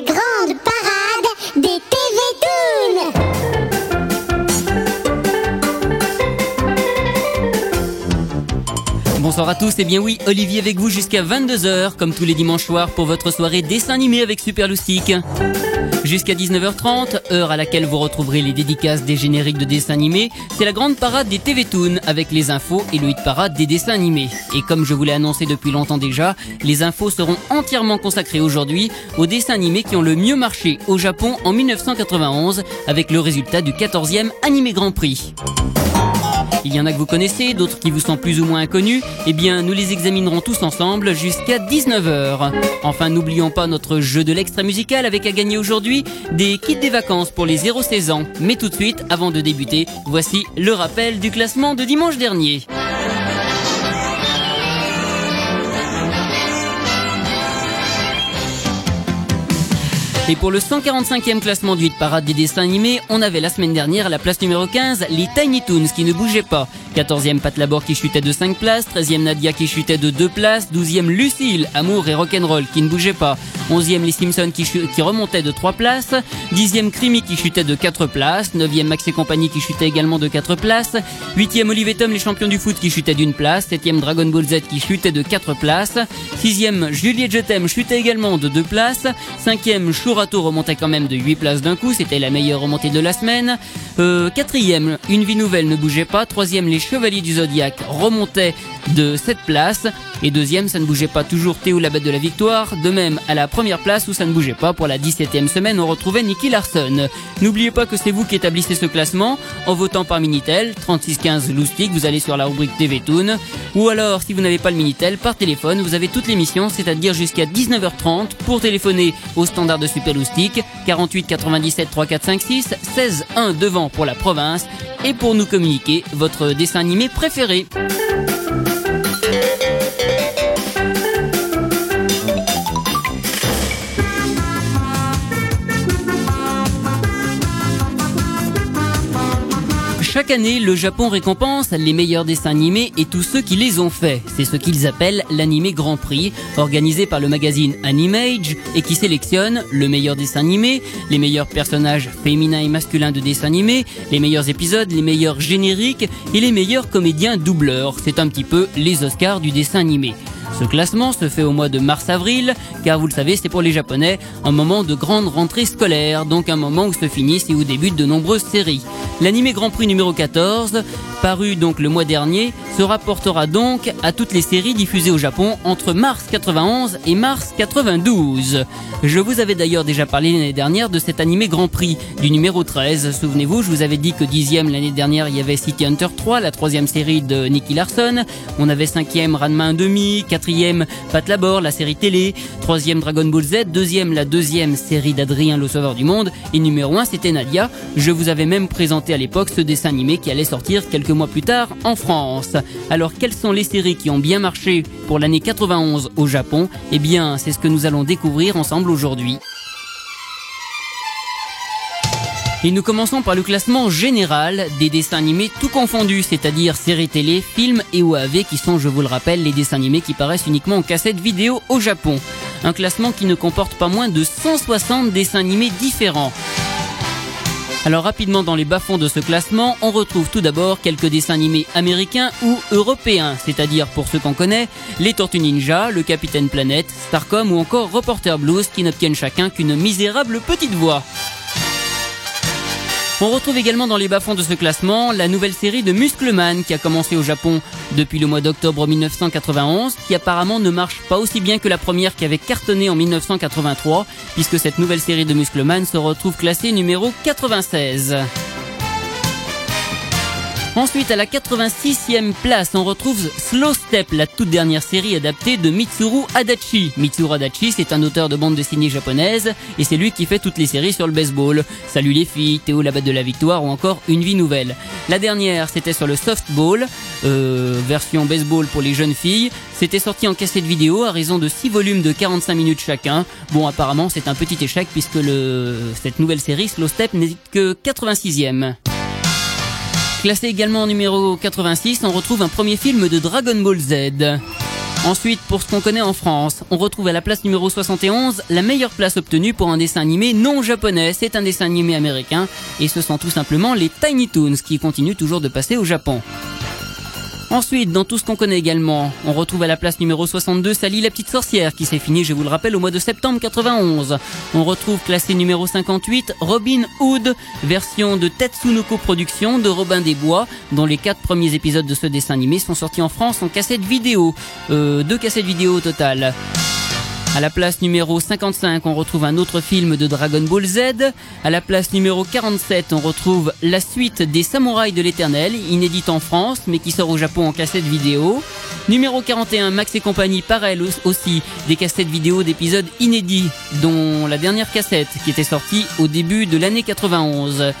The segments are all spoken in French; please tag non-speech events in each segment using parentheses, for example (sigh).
grande parade des TV. Bonsoir à tous, et bien oui, Olivier avec vous jusqu'à 22h, comme tous les dimanches soirs pour votre soirée dessin animé avec Super Loustic. Jusqu'à 19h30, heure à laquelle vous retrouverez les dédicaces des génériques de dessins animés, c'est la grande parade des TV Toons avec les infos et le hit parade des dessins animés. Et comme je vous l'ai annoncé depuis longtemps déjà, les infos seront entièrement consacrées aujourd'hui aux dessins animés qui ont le mieux marché au Japon en 1991 avec le résultat du 14e Animé Grand Prix. Il y en a que vous connaissez, d'autres qui vous sont plus ou moins inconnus. Eh bien, nous les examinerons tous ensemble jusqu'à 19h. Enfin, n'oublions pas notre jeu de l'extra musical avec à gagner aujourd'hui des kits des vacances pour les 0-16 ans. Mais tout de suite, avant de débuter, voici le rappel du classement de dimanche dernier. Et pour le 145e classement du hit parade des dessins animés, on avait la semaine dernière à la place numéro 15 les Tiny Toons qui ne bougeaient pas. 14e Pat Labor qui chutait de 5 places, 13e Nadia qui chutait de 2 places, 12e Lucille, Amour et Rock'n'Roll qui ne bougeait pas, 11e Les Simpsons qui, remontait de 3 places, 10e Crimi qui chutait de 4 places, 9e Max et compagnie qui chutait également de 4 places, 8e Olivier Tom les champions du foot qui chutait d'une place, 7e Dragon Ball Z qui chutait de 4 places, 6e Juliette Je t'aime chutait également de 2 places, 5e Chourato remontait quand même de 8 places d'un coup, c'était la meilleure remontée de la semaine, euh, 4e Une vie nouvelle ne bougeait pas, 3e Les Chevaliers du Zodiaque remontaient de 7 places. Et deuxième, ça ne bougeait pas toujours Théo la bête de la victoire. De même, à la première place où ça ne bougeait pas, pour la 17ème semaine, on retrouvait Nicky Larson. N'oubliez pas que c'est vous qui établissez ce classement en votant par Minitel, 3615 Loustic, vous allez sur la rubrique TV Toon. Ou alors, si vous n'avez pas le Minitel, par téléphone, vous avez toute l'émission, c'est-à-dire jusqu'à 19h30 pour téléphoner au standard de Super Loustic, 48 97 3456, 16 1 devant pour la province, et pour nous communiquer votre dessin animé préféré. Chaque année, le Japon récompense les meilleurs dessins animés et tous ceux qui les ont faits. C'est ce qu'ils appellent l'animé Grand Prix, organisé par le magazine Animage et qui sélectionne le meilleur dessin animé, les meilleurs personnages féminins et masculins de dessins animés, les meilleurs épisodes, les meilleurs génériques et les meilleurs comédiens doubleurs. C'est un petit peu les Oscars du dessin animé. Ce classement se fait au mois de mars-avril, car vous le savez, c'est pour les Japonais un moment de grande rentrée scolaire, donc un moment où se finissent et où débutent de nombreuses séries. L'animé Grand Prix numéro 14, paru donc le mois dernier, se rapportera donc à toutes les séries diffusées au Japon entre mars 91 et mars 92. Je vous avais d'ailleurs déjà parlé l'année dernière de cet animé Grand Prix du numéro 13. Souvenez-vous, je vous avais dit que dixième l'année dernière, il y avait City Hunter 3, la troisième série de Nicky Larson. On avait cinquième Ranma 1,5, quatrième Pat Labor, la série télé, troisième Dragon Ball Z, deuxième la deuxième série d'Adrien le Sauveur du Monde, et numéro 1 c'était Nadia. Je vous avais même présenté à l'époque ce dessin animé qui allait sortir quelques mois plus tard en France. Alors quelles sont les séries qui ont bien marché pour l'année 91 au Japon? Eh bien, c'est ce que nous allons découvrir ensemble aujourd'hui. Et nous commençons par le classement général des dessins animés tout confondus, c'est-à-dire séries télé, films et OAV qui sont, je vous le rappelle, les dessins animés qui paraissent uniquement en cassette vidéo au Japon. Un classement qui ne comporte pas moins de 160 dessins animés différents. Alors rapidement dans les bas-fonds de ce classement, on retrouve tout d'abord quelques dessins animés américains ou européens, c'est-à-dire pour ceux qu'on connaît, les Tortues Ninja, le Capitaine Planète, Starcom ou encore Reporter Blues qui n'obtiennent chacun qu'une misérable petite voix. On retrouve également dans les bas-fonds de ce classement la nouvelle série de Muscleman qui a commencé au Japon depuis le mois d'octobre 1991, qui apparemment ne marche pas aussi bien que la première qui avait cartonné en 1983, puisque cette nouvelle série de Muscleman se retrouve classée numéro 96. Ensuite, à la 86e place, on retrouve Slow Step, la toute dernière série adaptée de Mitsuru Adachi. Mitsuru Adachi, c'est un auteur de bande dessinée japonaise, et c'est lui qui fait toutes les séries sur le baseball. Salut les filles, Théo la bête de la victoire, ou encore Une vie nouvelle. La dernière, c'était sur le softball, euh, version baseball pour les jeunes filles. C'était sorti en cassette vidéo à raison de 6 volumes de 45 minutes chacun. Bon, apparemment, c'est un petit échec puisque cette nouvelle série, Slow Step, n'est que 86e. Classé également en numéro 86, on retrouve un premier film de Dragon Ball Z. Ensuite, pour ce qu'on connaît en France, on retrouve à la place numéro 71 la meilleure place obtenue pour un dessin animé non japonais. C'est un dessin animé américain et ce sont tout simplement les Tiny Toons qui continuent toujours de passer au Japon. Ensuite, dans tout ce qu'on connaît également, on retrouve à la place numéro 62 Sally la petite sorcière qui s'est finie, je vous le rappelle, au mois de septembre 91. On retrouve classé numéro 58 Robin Hood, version de Tetsunoko Productions de Robin des Bois, dont les quatre premiers épisodes de ce dessin animé sont sortis en France en cassette vidéo. Euh, deux cassettes vidéo au total. À la place numéro 55, on retrouve un autre film de Dragon Ball Z. À la place numéro 47, on retrouve la suite des Samouraïs de l'Éternel, inédite en France, mais qui sort au Japon en cassette vidéo. Numéro 41, Max et compagnie, pareil aussi, des cassettes vidéo d'épisodes inédits, dont la dernière cassette qui était sortie au début de l'année 91.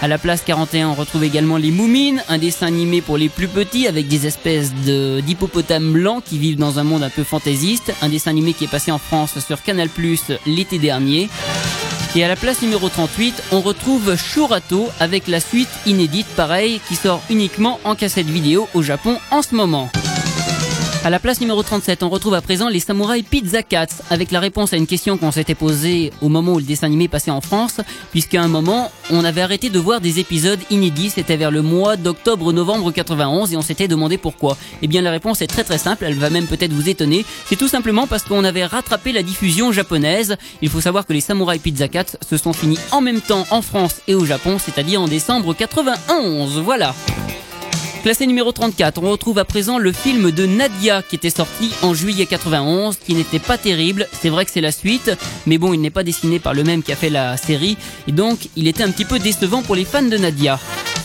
À la place 41, on retrouve également les Moumines, un dessin animé pour les plus petits avec des espèces d'hippopotames blancs qui vivent dans un monde un peu fantaisiste. Un dessin animé qui est passé en France sur Canal l'été dernier. Et à la place numéro 38, on retrouve Shurato avec la suite inédite pareil qui sort uniquement en cassette vidéo au Japon en ce moment. À la place numéro 37, on retrouve à présent les samouraïs Pizza Cats avec la réponse à une question qu'on s'était posée au moment où le dessin animé passait en France, puisqu'à un moment, on avait arrêté de voir des épisodes inédits, c'était vers le mois d'octobre-novembre 91 et on s'était demandé pourquoi. Eh bien la réponse est très très simple, elle va même peut-être vous étonner, c'est tout simplement parce qu'on avait rattrapé la diffusion japonaise. Il faut savoir que les samouraïs Pizza Cats se sont finis en même temps en France et au Japon, c'est-à-dire en décembre 91. Voilà. Classé numéro 34, on retrouve à présent le film de Nadia qui était sorti en juillet 91, qui n'était pas terrible. C'est vrai que c'est la suite, mais bon, il n'est pas dessiné par le même qui a fait la série, et donc il était un petit peu décevant pour les fans de Nadia.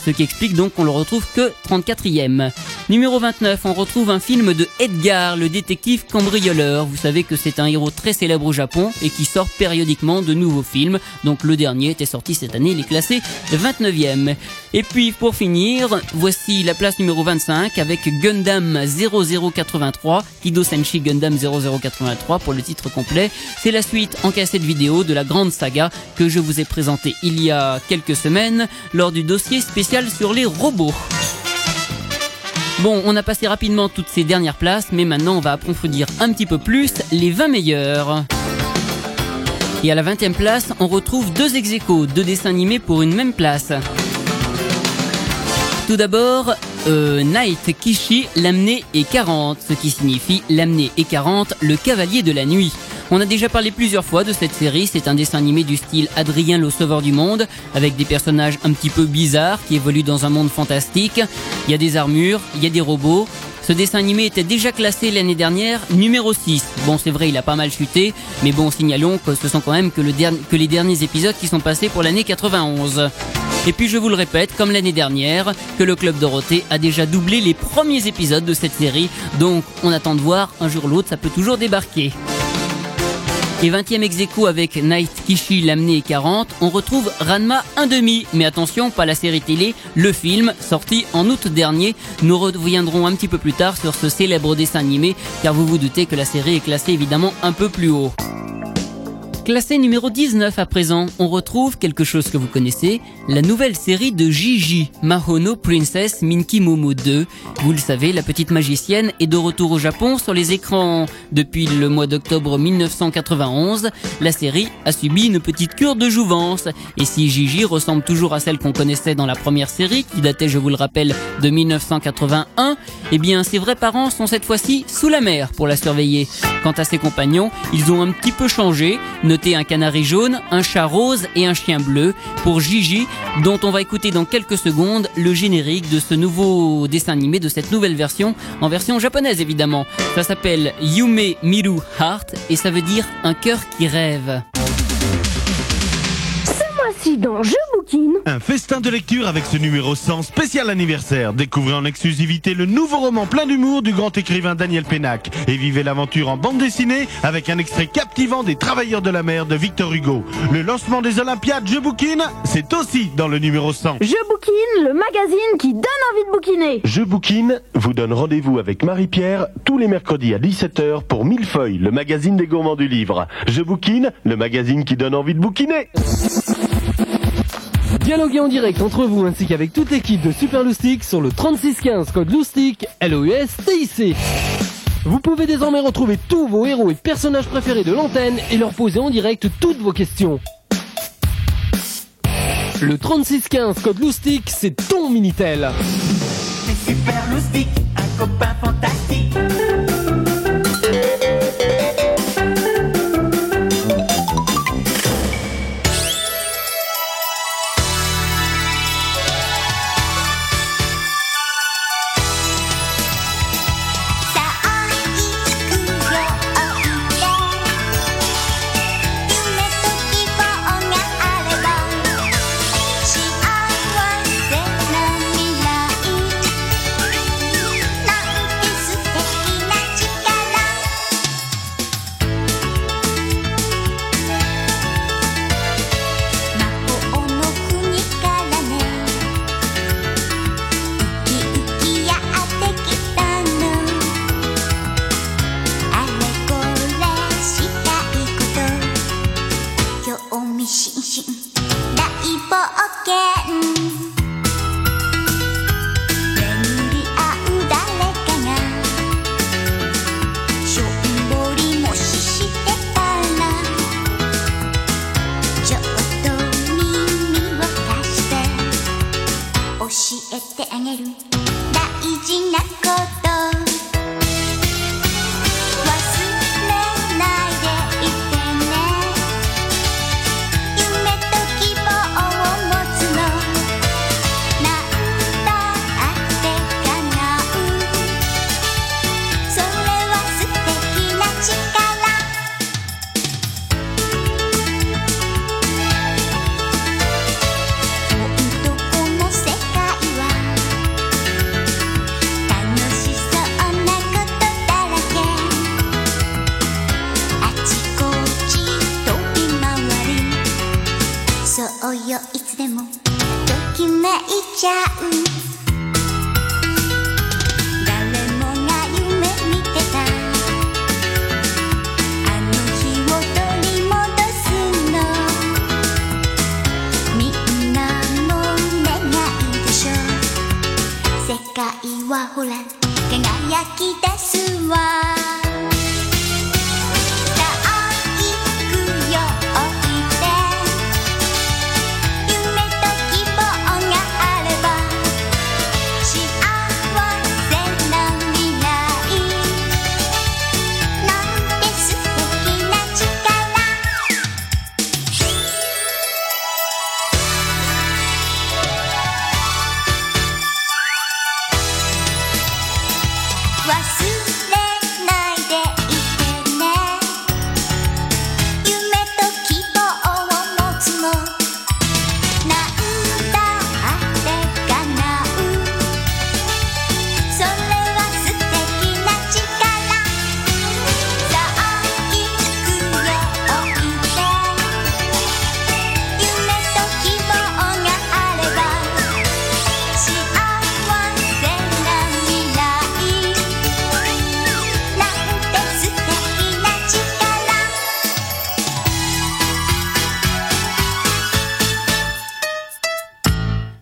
Ce qui explique donc qu'on le retrouve que 34e. Numéro 29, on retrouve un film de Edgar, le détective cambrioleur. Vous savez que c'est un héros très célèbre au Japon et qui sort périodiquement de nouveaux films. Donc le dernier était sorti cette année, il est classé 29e. Et puis pour finir, voici la place numéro 25 avec Gundam 0083, Kido Senshi Gundam 0083 pour le titre complet. C'est la suite en cassette vidéo de la grande saga que je vous ai présentée il y a quelques semaines lors du dossier spécial sur les robots. Bon, on a passé rapidement toutes ces dernières places, mais maintenant on va approfondir un petit peu plus les 20 meilleurs. Et à la 20e place, on retrouve deux ex deux dessins animés pour une même place. Tout d'abord, euh, Night Kishi, l'amené et 40, ce qui signifie l'amené et 40, le cavalier de la nuit. On a déjà parlé plusieurs fois de cette série, c'est un dessin animé du style Adrien le sauveur du monde, avec des personnages un petit peu bizarres qui évoluent dans un monde fantastique. Il y a des armures, il y a des robots. Ce dessin animé était déjà classé l'année dernière numéro 6. Bon, c'est vrai, il a pas mal chuté, mais bon, signalons que ce sont quand même que, le que les derniers épisodes qui sont passés pour l'année 91. Et puis je vous le répète, comme l'année dernière, que le Club Dorothée a déjà doublé les premiers épisodes de cette série, donc on attend de voir, un jour ou l'autre, ça peut toujours débarquer. Et 20e ex avec Night Kishi l'amené 40, on retrouve Ranma 1,5. Mais attention, pas la série télé, le film, sorti en août dernier. Nous reviendrons un petit peu plus tard sur ce célèbre dessin animé, car vous vous doutez que la série est classée évidemment un peu plus haut. Classé numéro 19 à présent, on retrouve quelque chose que vous connaissez, la nouvelle série de Gigi, Mahono Princess Minky Momo 2. Vous le savez, la petite magicienne est de retour au Japon sur les écrans depuis le mois d'octobre 1991. La série a subi une petite cure de jouvence. Et si Gigi ressemble toujours à celle qu'on connaissait dans la première série, qui datait, je vous le rappelle, de 1981, eh bien ses vrais parents sont cette fois-ci sous la mer pour la surveiller. Quant à ses compagnons, ils ont un petit peu changé, un canari jaune, un chat rose et un chien bleu pour Gigi, dont on va écouter dans quelques secondes le générique de ce nouveau dessin animé, de cette nouvelle version, en version japonaise évidemment. Ça s'appelle Yume Miru Heart et ça veut dire un cœur qui rêve. Dans Je un festin de lecture avec ce numéro 100 spécial anniversaire. Découvrez en exclusivité le nouveau roman plein d'humour du grand écrivain Daniel Pénac. Et vivez l'aventure en bande dessinée avec un extrait captivant des Travailleurs de la mer de Victor Hugo. Le lancement des Olympiades Je Bouquine, c'est aussi dans le numéro 100. Je Bouquine, le magazine qui donne envie de bouquiner. Je Bouquine vous donne rendez-vous avec Marie-Pierre tous les mercredis à 17h pour Millefeuille, le magazine des gourmands du livre. Je Bouquine, le magazine qui donne envie de bouquiner. Dialoguez en direct entre vous ainsi qu'avec toute l'équipe de Super Loustic sur le 3615 code Loustic, LOUS TIC. Vous pouvez désormais retrouver tous vos héros et personnages préférés de l'antenne et leur poser en direct toutes vos questions. Le 3615 code Loustic, c'est ton Minitel. C'est super un copain fantastique.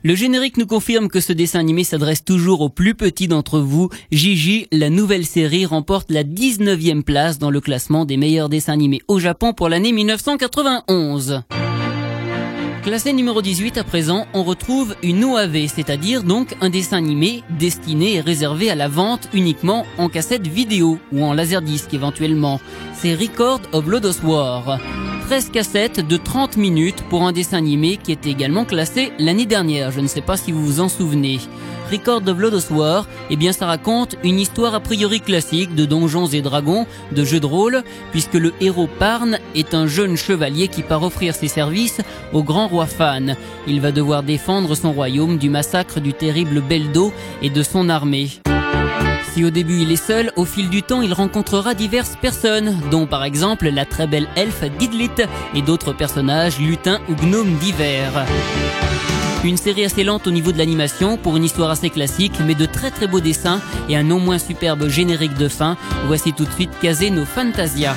Le générique nous confirme que ce dessin animé s'adresse toujours aux plus petits d'entre vous. Gigi, la nouvelle série, remporte la 19e place dans le classement des meilleurs dessins animés au Japon pour l'année 1991. Classé numéro 18 à présent, on retrouve une OAV, c'est-à-dire donc un dessin animé destiné et réservé à la vente uniquement en cassette vidéo ou en laserdisc éventuellement. C'est Record of Lodos War. 13 cassettes de 30 minutes pour un dessin animé qui était également classé l'année dernière, je ne sais pas si vous vous en souvenez. Record of Lodos War, eh bien ça raconte une histoire a priori classique de donjons et dragons, de jeux de rôle, puisque le héros Parn est un jeune chevalier qui part offrir ses services au grand roi Fan. Il va devoir défendre son royaume du massacre du terrible Beldo et de son armée. Si au début il est seul, au fil du temps il rencontrera diverses personnes, dont par exemple la très belle elfe Didlit et d'autres personnages lutins ou gnomes divers. Une série assez lente au niveau de l'animation pour une histoire assez classique mais de très très beaux dessins et un non moins superbe générique de fin. Voici tout de suite Casino Fantasia.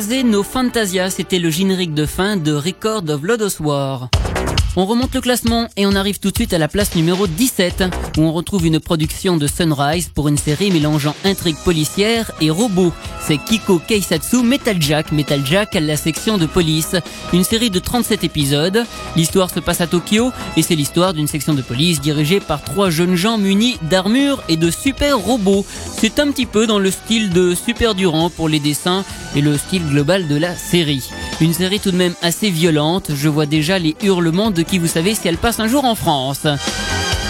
Kaze no Fantasia, c'était le générique de fin de Record of Lodos War. On remonte le classement et on arrive tout de suite à la place numéro 17 où on retrouve une production de Sunrise pour une série mélangeant intrigue policière et robots. C'est Kiko Keisatsu Metal Jack, Metal Jack la section de police. Une série de 37 épisodes. L'histoire se passe à Tokyo et c'est l'histoire d'une section de police dirigée par trois jeunes gens munis d'armures et de super robots. C'est un petit peu dans le style de Super Durant pour les dessins et le style global de la série. Une série tout de même assez violente, je vois déjà les hurlements de qui vous savez si elle passe un jour en France.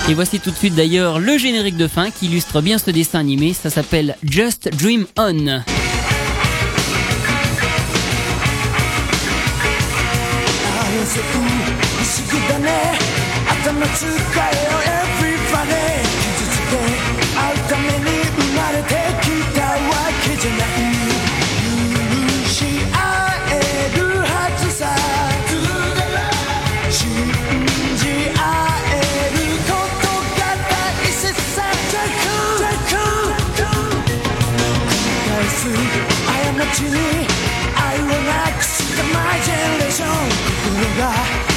Et voici tout de suite d'ailleurs le générique de fin qui illustre bien ce dessin animé, ça s'appelle Just Dream On. ちに愛をなくしたマイジェネレーション心が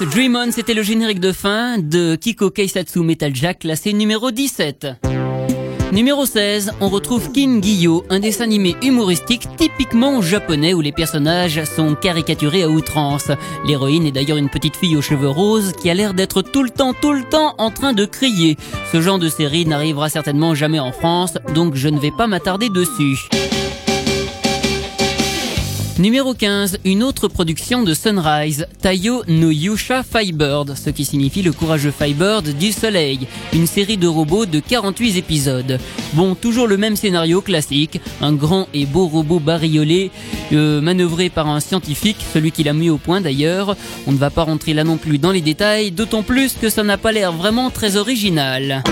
Dream On, c'était le générique de fin de Kiko Keisatsu Metal Jack, classé numéro 17. Numéro 16, on retrouve King Gyo, un dessin animé humoristique typiquement japonais où les personnages sont caricaturés à outrance. L'héroïne est d'ailleurs une petite fille aux cheveux roses qui a l'air d'être tout le temps, tout le temps en train de crier. Ce genre de série n'arrivera certainement jamais en France, donc je ne vais pas m'attarder dessus. Numéro 15, une autre production de Sunrise, Tayo no Yusha Firebird, ce qui signifie le courageux Firebird du soleil, une série de robots de 48 épisodes. Bon, toujours le même scénario classique, un grand et beau robot bariolé, euh, manœuvré par un scientifique, celui qui l'a mis au point d'ailleurs. On ne va pas rentrer là non plus dans les détails, d'autant plus que ça n'a pas l'air vraiment très original.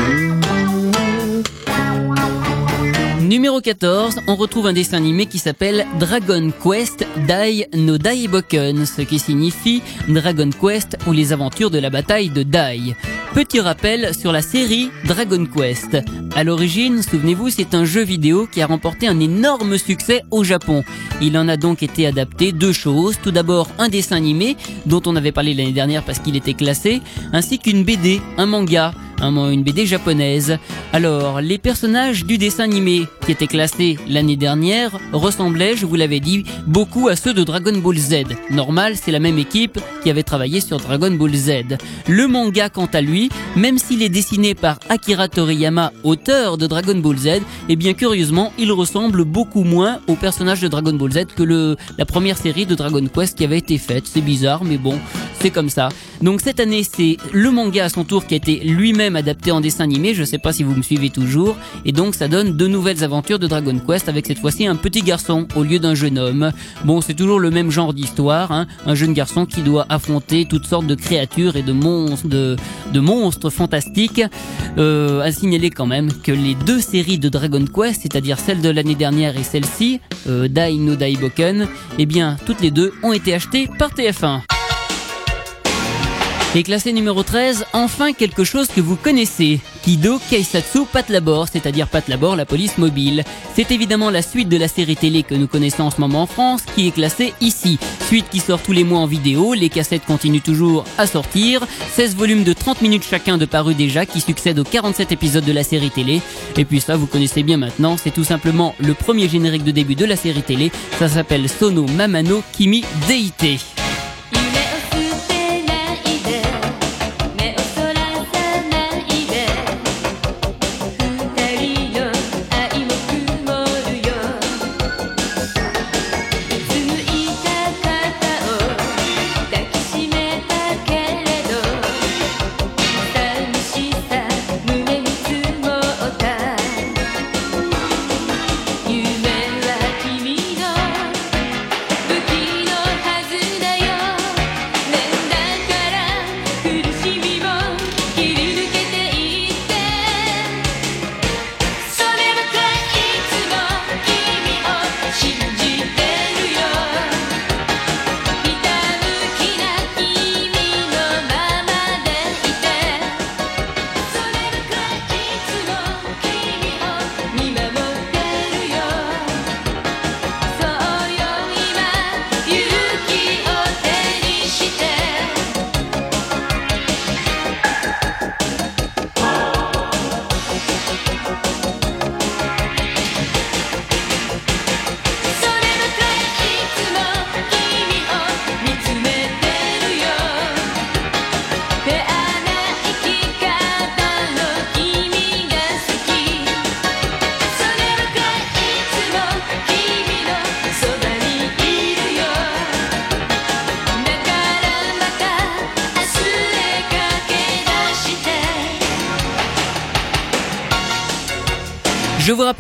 Numéro 14, on retrouve un dessin animé qui s'appelle Dragon Quest Dai no Daiboken, ce qui signifie Dragon Quest ou les aventures de la bataille de Dai. Petit rappel sur la série Dragon Quest. À l'origine, souvenez-vous, c'est un jeu vidéo qui a remporté un énorme succès au Japon. Il en a donc été adapté deux choses. Tout d'abord, un dessin animé, dont on avait parlé l'année dernière parce qu'il était classé, ainsi qu'une BD, un manga un- une BD japonaise. Alors, les personnages du dessin animé qui étaient classés l'année dernière ressemblaient, je vous l'avais dit, beaucoup à ceux de Dragon Ball Z. Normal, c'est la même équipe qui avait travaillé sur Dragon Ball Z. Le manga, quant à lui, même s'il est dessiné par Akira Toriyama, auteur de Dragon Ball Z, et bien curieusement, il ressemble beaucoup moins aux personnages de Dragon Ball Z que le, la première série de Dragon Quest qui avait été faite. C'est bizarre, mais bon, c'est comme ça. Donc cette année, c'est le manga à son tour qui a été lui-même adapté en dessin animé, je sais pas si vous me suivez toujours, et donc ça donne de nouvelles aventures de Dragon Quest avec cette fois-ci un petit garçon au lieu d'un jeune homme. Bon, c'est toujours le même genre d'histoire, hein, un jeune garçon qui doit affronter toutes sortes de créatures et de monstres, de, de monstres fantastiques. Euh, à signaler quand même que les deux séries de Dragon Quest, c'est-à-dire celle de l'année dernière et celle-ci, euh, Dai no Daiboken, eh bien toutes les deux ont été achetées par TF1. Et classé numéro 13, enfin quelque chose que vous connaissez. Kido Keisatsu Patlabor, c'est-à-dire Patlabor, la police mobile. C'est évidemment la suite de la série télé que nous connaissons en ce moment en France, qui est classée ici. Suite qui sort tous les mois en vidéo, les cassettes continuent toujours à sortir. 16 volumes de 30 minutes chacun de paru déjà, qui succèdent aux 47 épisodes de la série télé. Et puis ça, vous connaissez bien maintenant, c'est tout simplement le premier générique de début de la série télé. Ça s'appelle Sono Mamano Kimi Deite.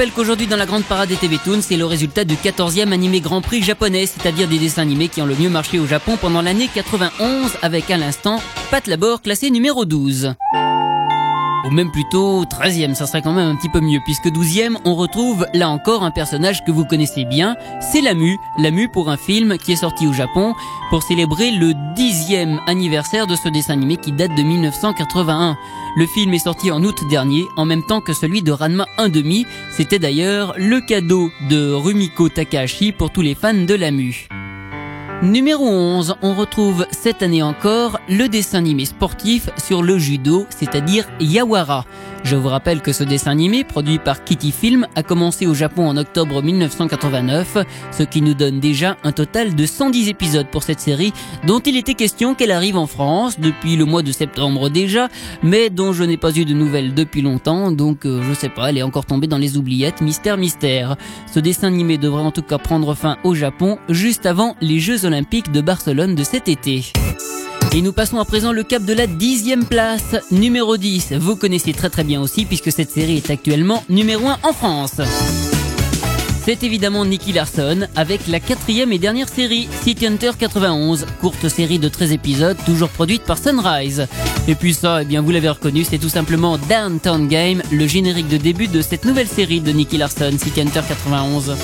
Rappelle qu'aujourd'hui dans la grande parade des TV Toons, c'est le résultat du 14e animé Grand Prix japonais, c'est-à-dire des dessins animés qui ont le mieux marché au Japon pendant l'année 91 avec à l'instant Pat Labor classé numéro 12. Ou même plutôt 13e, ça serait quand même un petit peu mieux, puisque 12e, on retrouve là encore un personnage que vous connaissez bien, c'est Lamu. Lamu pour un film qui est sorti au Japon pour célébrer le 10e anniversaire de ce dessin animé qui date de 1981. Le film est sorti en août dernier, en même temps que celui de Ranma 1,5. C'était d'ailleurs le cadeau de Rumiko Takahashi pour tous les fans de Lamu. Numéro 11, on retrouve cette année encore le dessin animé sportif sur le judo, c'est-à-dire Yawara. Je vous rappelle que ce dessin animé, produit par Kitty Film, a commencé au Japon en octobre 1989, ce qui nous donne déjà un total de 110 épisodes pour cette série, dont il était question qu'elle arrive en France depuis le mois de septembre déjà, mais dont je n'ai pas eu de nouvelles depuis longtemps, donc euh, je sais pas, elle est encore tombée dans les oubliettes, mystère mystère. Ce dessin animé devrait en tout cas prendre fin au Japon juste avant les Jeux Olympiques de Barcelone de cet été. Et nous passons à présent le cap de la dixième place, numéro 10. Vous connaissez très très bien aussi puisque cette série est actuellement numéro 1 en France. C'est évidemment Nicky Larson avec la quatrième et dernière série, City Hunter 91, courte série de 13 épisodes, toujours produite par Sunrise. Et puis ça, eh bien vous l'avez reconnu, c'est tout simplement Downtown Game, le générique de début de cette nouvelle série de Nicky Larson, City Hunter 91.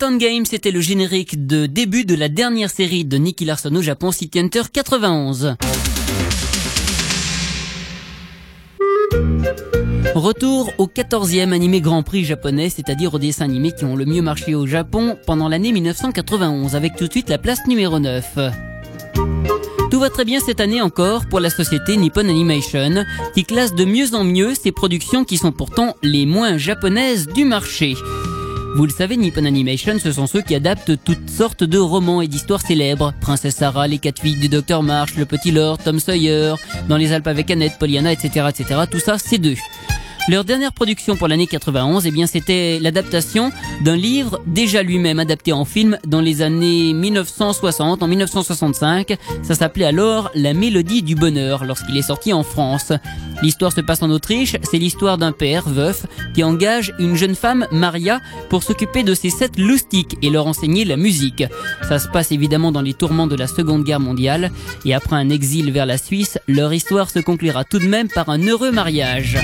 Downtown Game, c'était le générique de début de la dernière série de Nicky Larson au Japon, City Hunter 91. Retour au 14e animé Grand Prix japonais, c'est-à-dire aux dessins animés qui ont le mieux marché au Japon pendant l'année 1991, avec tout de suite la place numéro 9. Tout va très bien cette année encore pour la société Nippon Animation, qui classe de mieux en mieux ses productions qui sont pourtant les moins japonaises du marché. Vous le savez, Nippon Animation, ce sont ceux qui adaptent toutes sortes de romans et d'histoires célèbres. Princesse Sarah, les quatre filles du Docteur Marsh, le Petit Lord, Tom Sawyer, Dans les Alpes avec Annette, Pollyanna, etc., etc. Tout ça, c'est d'eux. Leur dernière production pour l'année 91, eh bien, c'était l'adaptation d'un livre déjà lui-même adapté en film dans les années 1960, en 1965. Ça s'appelait alors La Mélodie du Bonheur lorsqu'il est sorti en France. L'histoire se passe en Autriche. C'est l'histoire d'un père veuf qui engage une jeune femme, Maria, pour s'occuper de ses sept loustiques et leur enseigner la musique. Ça se passe évidemment dans les tourments de la Seconde Guerre mondiale. Et après un exil vers la Suisse, leur histoire se conclura tout de même par un heureux mariage.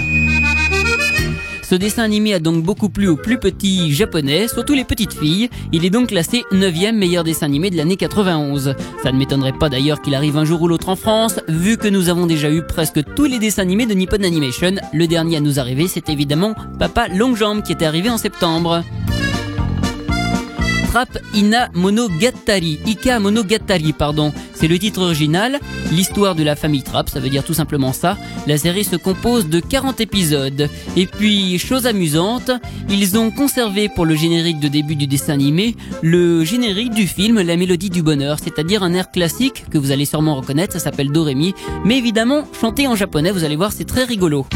Ce dessin animé a donc beaucoup plu aux plus petits japonais, surtout les petites filles. Il est donc classé 9e meilleur dessin animé de l'année 91. Ça ne m'étonnerait pas d'ailleurs qu'il arrive un jour ou l'autre en France, vu que nous avons déjà eu presque tous les dessins animés de Nippon Animation. Le dernier à nous arriver, c'est évidemment Papa Longjambe qui était arrivé en septembre. Trap Ina Monogatari, Ika Monogatari, pardon. C'est le titre original, l'histoire de la famille Trap, ça veut dire tout simplement ça. La série se compose de 40 épisodes. Et puis, chose amusante, ils ont conservé pour le générique de début du dessin animé, le générique du film La Mélodie du Bonheur, c'est-à-dire un air classique que vous allez sûrement reconnaître, ça s'appelle Doremi, mais évidemment chanté en japonais, vous allez voir, c'est très rigolo.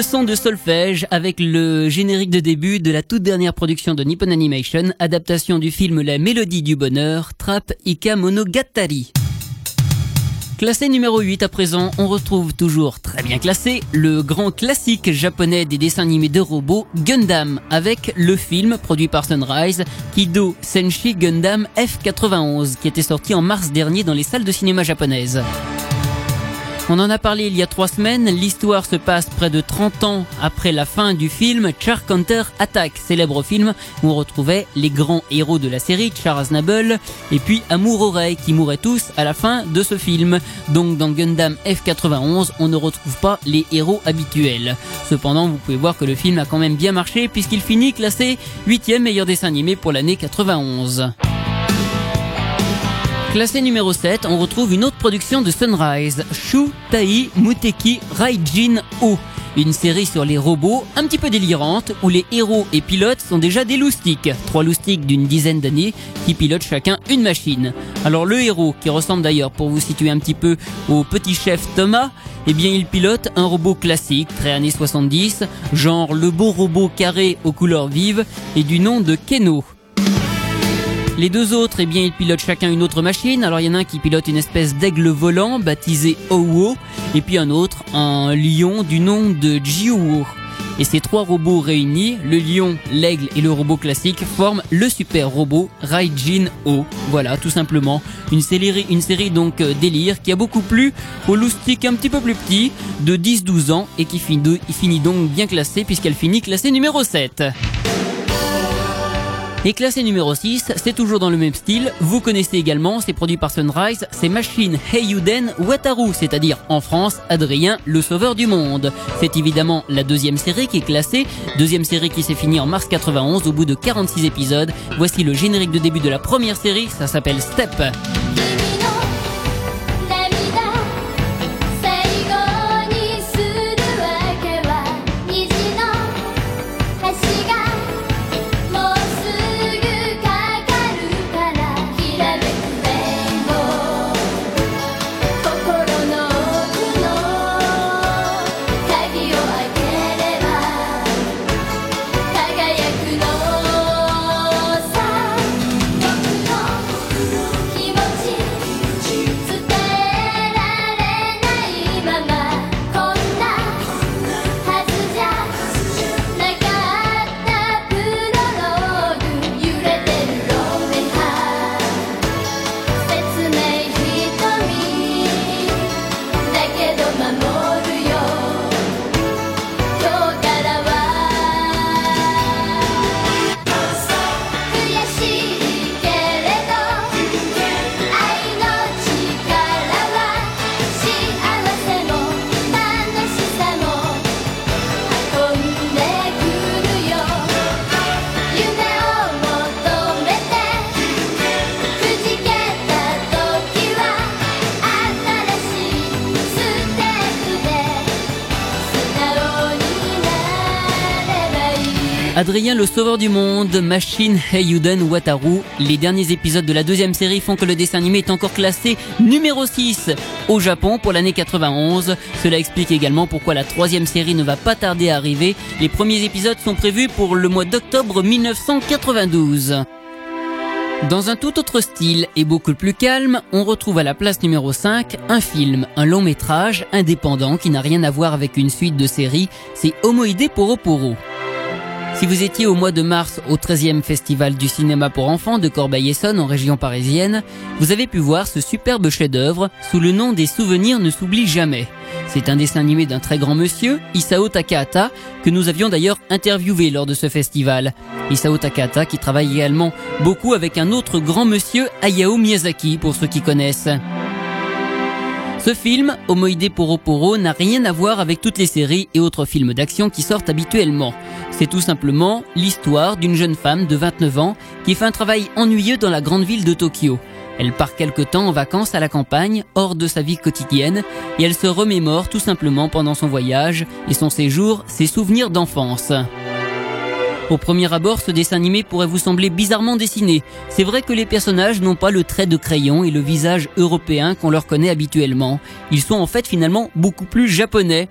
Leçon de solfège avec le générique de début de la toute dernière production de Nippon Animation, adaptation du film La Mélodie du Bonheur, Trap Ika Monogatari. Classé numéro 8 à présent, on retrouve toujours très bien classé le grand classique japonais des dessins animés de robots Gundam avec le film produit par Sunrise Kido Senshi Gundam F91 qui était sorti en mars dernier dans les salles de cinéma japonaises. On en a parlé il y a trois semaines, l'histoire se passe près de 30 ans après la fin du film Char Counter Attack, célèbre film où on retrouvait les grands héros de la série, Char Aznable et puis Amour Oreille qui mouraient tous à la fin de ce film. Donc dans Gundam F91, on ne retrouve pas les héros habituels. Cependant, vous pouvez voir que le film a quand même bien marché puisqu'il finit classé 8 meilleur dessin animé pour l'année 91. Classé numéro 7, on retrouve une autre production de Sunrise, Shu Tai Muteki Raijin O. Une série sur les robots un petit peu délirante où les héros et pilotes sont déjà des loustiques. Trois loustiques d'une dizaine d'années qui pilotent chacun une machine. Alors le héros, qui ressemble d'ailleurs pour vous situer un petit peu au petit chef Thomas, eh bien il pilote un robot classique, très années 70, genre le beau robot carré aux couleurs vives et du nom de Keno. Les deux autres, eh bien, ils pilotent chacun une autre machine. Alors, il y en a un qui pilote une espèce d'aigle volant baptisé Owo, et puis un autre, un lion du nom de Jiuwo. Et ces trois robots réunis, le lion, l'aigle et le robot classique, forment le super robot Raijin O. Voilà, tout simplement. Une série, une donc euh, délire qui a beaucoup plu aux loustiques un petit peu plus petits, de 10-12 ans, et qui finit, donc bien classée puisqu'elle finit classée numéro 7. Et classé numéro 6, c'est toujours dans le même style. Vous connaissez également, c'est produit par Sunrise, c'est Machine Heiyuden Wataru, c'est-à-dire en France, Adrien, le sauveur du monde. C'est évidemment la deuxième série qui est classée, deuxième série qui s'est finie en mars 91 au bout de 46 épisodes. Voici le générique de début de la première série, ça s'appelle Step. Adrien le sauveur du monde, Machine Heiyuden Wataru. Les derniers épisodes de la deuxième série font que le dessin animé est encore classé numéro 6 au Japon pour l'année 91. Cela explique également pourquoi la troisième série ne va pas tarder à arriver. Les premiers épisodes sont prévus pour le mois d'octobre 1992. Dans un tout autre style et beaucoup plus calme, on retrouve à la place numéro 5 un film, un long métrage indépendant qui n'a rien à voir avec une suite de séries, c'est Homoide Poro Poro. Si vous étiez au mois de mars au 13e Festival du cinéma pour enfants de Corbeil-Essonnes en région parisienne, vous avez pu voir ce superbe chef-d'œuvre sous le nom des souvenirs ne s'oublient jamais. C'est un dessin animé d'un très grand monsieur, Isao Takahata, que nous avions d'ailleurs interviewé lors de ce festival. Isao Takahata qui travaille également beaucoup avec un autre grand monsieur, Hayao Miyazaki, pour ceux qui connaissent. Ce film, Homoide Poro Poro, n'a rien à voir avec toutes les séries et autres films d'action qui sortent habituellement. C'est tout simplement l'histoire d'une jeune femme de 29 ans qui fait un travail ennuyeux dans la grande ville de Tokyo. Elle part quelque temps en vacances à la campagne, hors de sa vie quotidienne, et elle se remémore tout simplement pendant son voyage et son séjour ses souvenirs d'enfance. Au premier abord, ce dessin animé pourrait vous sembler bizarrement dessiné. C'est vrai que les personnages n'ont pas le trait de crayon et le visage européen qu'on leur connaît habituellement. Ils sont en fait finalement beaucoup plus japonais.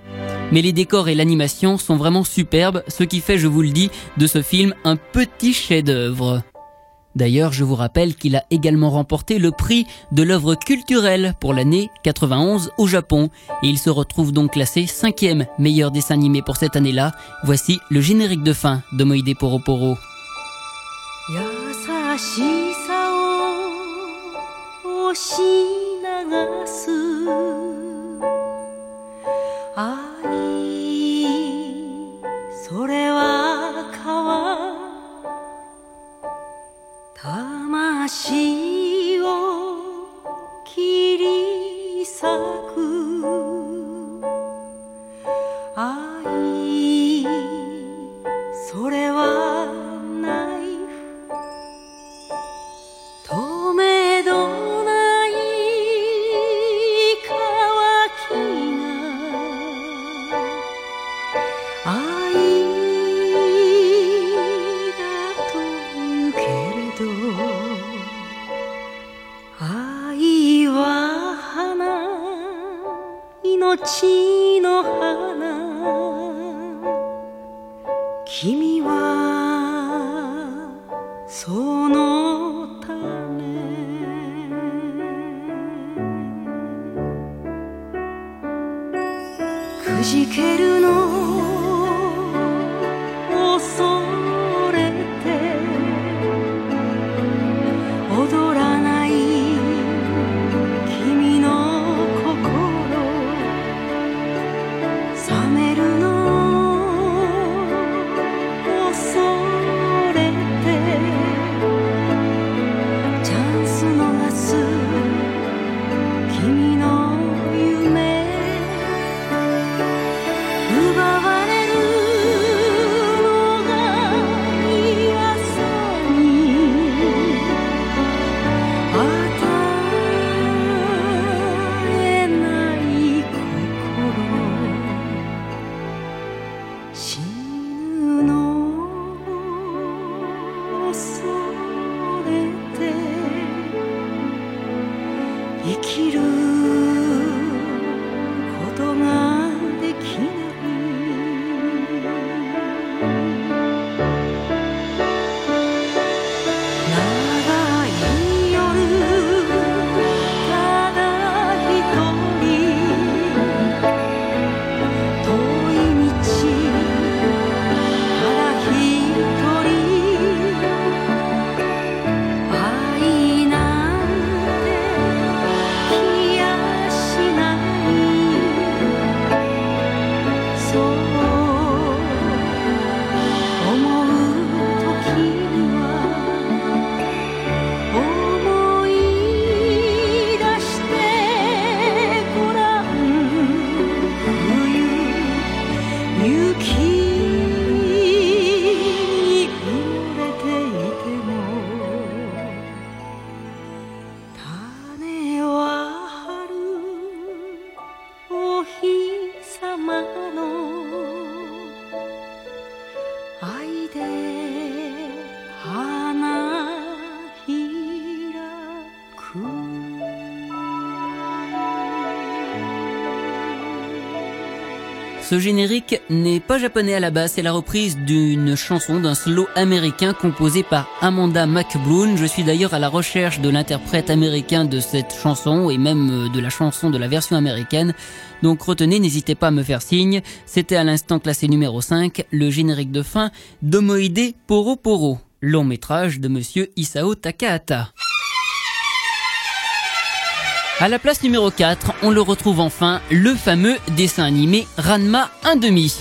Mais les décors et l'animation sont vraiment superbes, ce qui fait, je vous le dis, de ce film un petit chef-d'œuvre. D'ailleurs, je vous rappelle qu'il a également remporté le prix de l'œuvre culturelle pour l'année 91 au Japon, et il se retrouve donc classé cinquième meilleur dessin animé pour cette année-là. Voici le générique de fin de Moïde Poroporo. 優足を切り裂く。Ce générique n'est pas japonais à la base, c'est la reprise d'une chanson d'un slow américain composé par Amanda McBloom. Je suis d'ailleurs à la recherche de l'interprète américain de cette chanson et même euh, de la chanson de la version américaine. Donc retenez, n'hésitez pas à me faire signe. C'était à l'instant classé numéro 5, le générique de fin d'Omoide Poro Poro, long métrage de monsieur Isao Takahata. À la place numéro 4, on le retrouve enfin, le fameux dessin animé Ranma 1,5.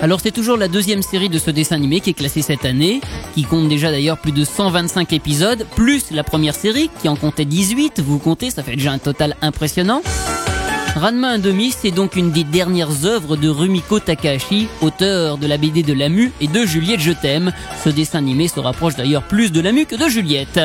Alors c'est toujours la deuxième série de ce dessin animé qui est classée cette année, qui compte déjà d'ailleurs plus de 125 épisodes, plus la première série qui en comptait 18, vous comptez, ça fait déjà un total impressionnant. Ranma 1,5, c'est donc une des dernières œuvres de Rumiko Takahashi, auteur de la BD de Lamu et de Juliette Je t'aime. Ce dessin animé se rapproche d'ailleurs plus de Lamu que de Juliette.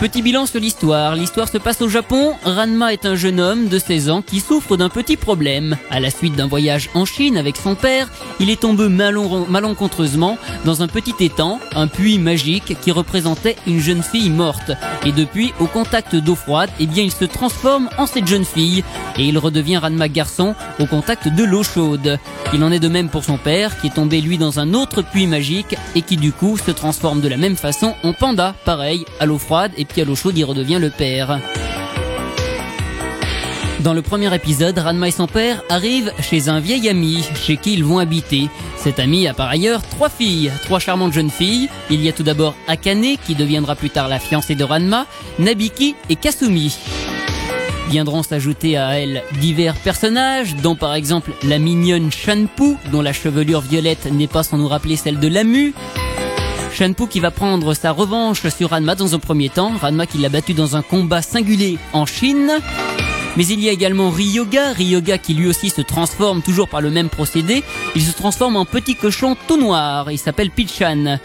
Petit bilan sur l'histoire. L'histoire se passe au Japon. Ranma est un jeune homme de 16 ans qui souffre d'un petit problème. À la suite d'un voyage en Chine avec son père, il est tombé malencontreusement dans un petit étang, un puits magique qui représentait une jeune fille morte. Et depuis, au contact d'eau froide, eh bien, il se transforme en cette jeune fille et il redevient Ranma garçon au contact de l'eau chaude. Il en est de même pour son père qui est tombé lui dans un autre puits magique et qui du coup se transforme de la même façon en panda, pareil, à l'eau froide et l'eau chaude il redevient le père. Dans le premier épisode, Ranma et son père arrivent chez un vieil ami chez qui ils vont habiter. Cet ami a par ailleurs trois filles, trois charmantes jeunes filles. Il y a tout d'abord Akane qui deviendra plus tard la fiancée de Ranma, Nabiki et Kasumi. Viendront s'ajouter à elle divers personnages, dont par exemple la mignonne Shanpu, dont la chevelure violette n'est pas sans nous rappeler celle de Lamu. Shanpu qui va prendre sa revanche sur Ranma dans un premier temps, Ranma qui l'a battu dans un combat singulier en Chine. Mais il y a également Ryoga, Ryoga qui lui aussi se transforme toujours par le même procédé. Il se transforme en petit cochon tout noir, il s'appelle Pichan.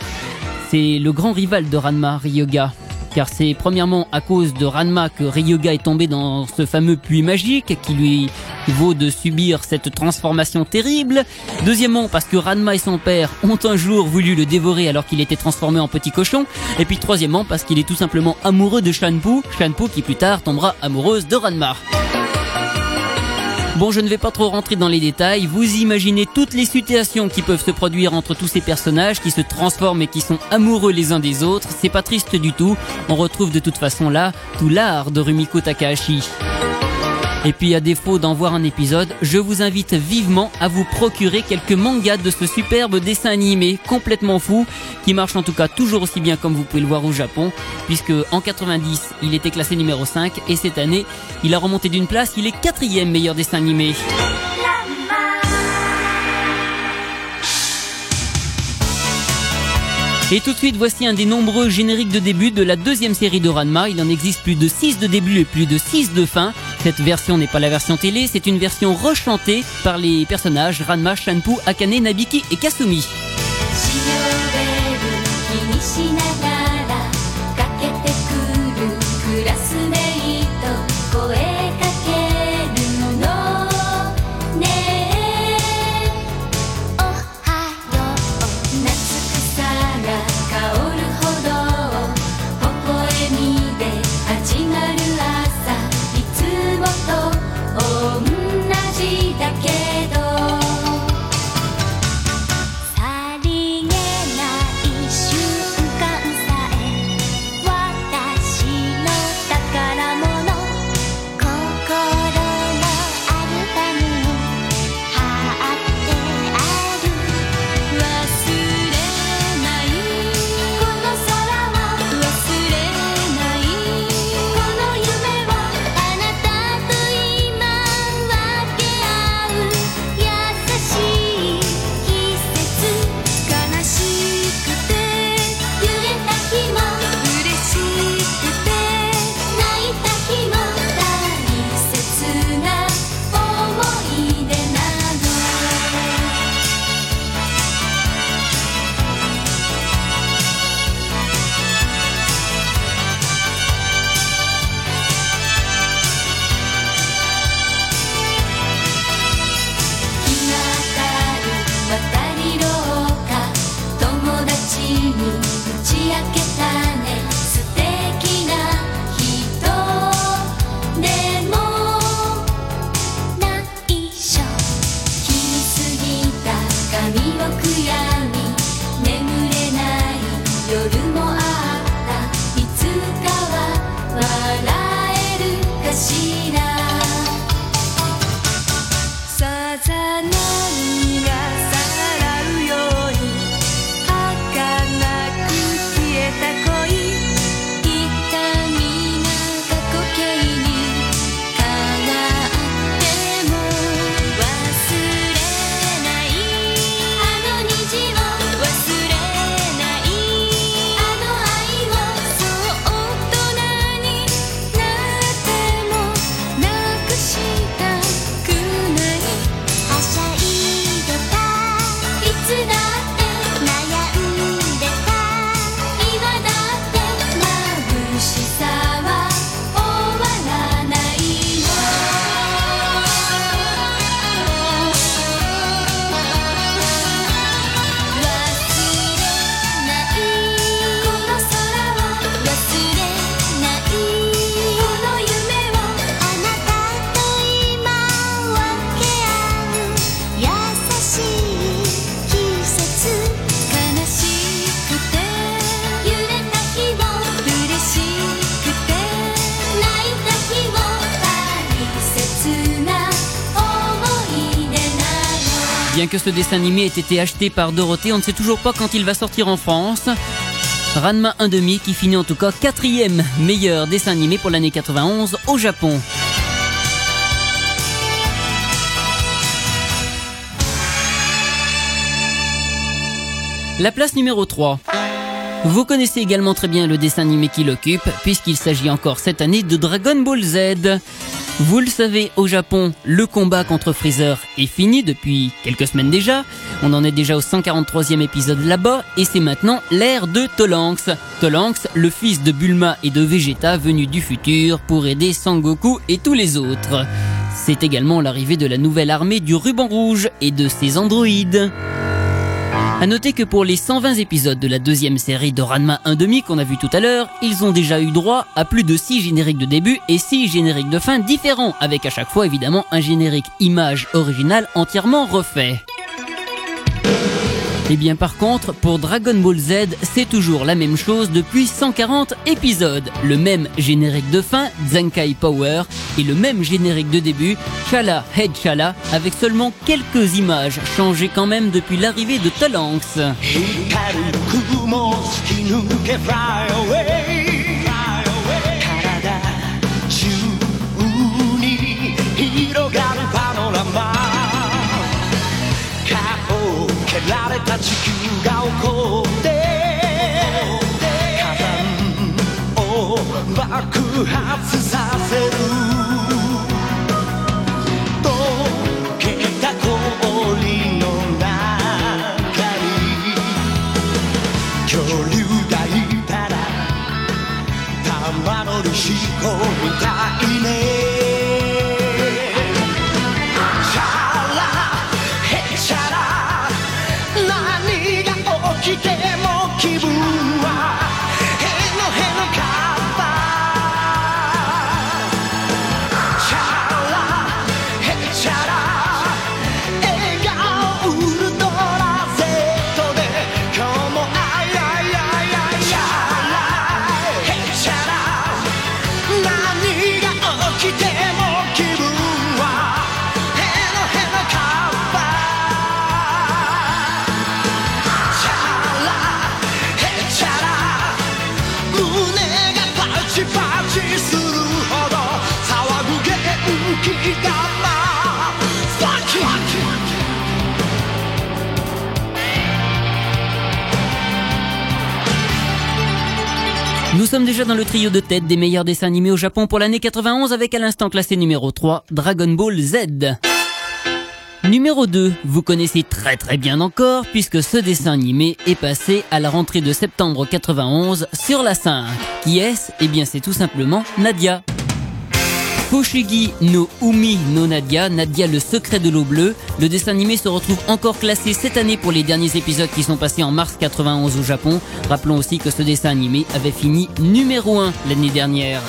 C'est le grand rival de Ranma, Ryoga. Car c'est premièrement à cause de Ranma que Ryoga est tombé dans ce fameux puits magique qui lui vaut de subir cette transformation terrible. Deuxièmement parce que Ranma et son père ont un jour voulu le dévorer alors qu'il était transformé en petit cochon. Et puis troisièmement parce qu'il est tout simplement amoureux de Shanpu, Shanpu qui plus tard tombera amoureuse de Ranma. Bon, je ne vais pas trop rentrer dans les détails. Vous imaginez toutes les situations qui peuvent se produire entre tous ces personnages qui se transforment et qui sont amoureux les uns des autres. C'est pas triste du tout. On retrouve de toute façon là tout l'art de Rumiko Takahashi. Et puis à défaut d'en voir un épisode, je vous invite vivement à vous procurer quelques mangas de ce superbe dessin animé complètement fou, qui marche en tout cas toujours aussi bien comme vous pouvez le voir au Japon, puisque en 90 il était classé numéro 5 et cette année il a remonté d'une place, il est quatrième meilleur dessin animé. Et tout de suite, voici un des nombreux génériques de début de la deuxième série de Ranma. Il en existe plus de 6 de début et plus de 6 de fin. Cette version n'est pas la version télé, c'est une version rechantée par les personnages Ranma, Shanpu, Akane, Nabiki et Kasumi. Dessin animé ait été acheté par Dorothée, on ne sait toujours pas quand il va sortir en France. Ranma 1,5 qui finit en tout cas quatrième meilleur dessin animé pour l'année 91 au Japon. La place numéro 3. Vous connaissez également très bien le dessin animé qui l'occupe, puisqu'il s'agit encore cette année de Dragon Ball Z. Vous le savez, au Japon, le combat contre Freezer est fini depuis quelques semaines déjà. On en est déjà au 143e épisode là-bas, et c'est maintenant l'ère de Tolanx. Tolanx, le fils de Bulma et de Vegeta venu du futur pour aider Sangoku et tous les autres. C'est également l'arrivée de la nouvelle armée du ruban rouge et de ses androïdes. À noter que pour les 120 épisodes de la deuxième série de Ranma 1,5 qu'on a vu tout à l'heure, ils ont déjà eu droit à plus de 6 génériques de début et 6 génériques de fin différents, avec à chaque fois évidemment un générique image originale entièrement refait. Et bien par contre, pour Dragon Ball Z, c'est toujours la même chose depuis 140 épisodes. Le même générique de fin, Zenkai Power, et le même générique de début, Chala Head Chala, avec seulement quelques images changées quand même depuis l'arrivée de Talanx. られた地球が起こって火山を爆発させる。Sommes déjà dans le trio de tête des meilleurs dessins animés au Japon pour l'année 91 avec à l'instant classé numéro 3, Dragon Ball Z. Numéro 2, vous connaissez très très bien encore puisque ce dessin animé est passé à la rentrée de septembre 91 sur la 5. Qui est-ce? Eh bien c'est tout simplement Nadia. Fushigi no Umi no Nadia, Nadia le secret de l'eau bleue. Le dessin animé se retrouve encore classé cette année pour les derniers épisodes qui sont passés en mars 91 au Japon. Rappelons aussi que ce dessin animé avait fini numéro 1 l'année dernière.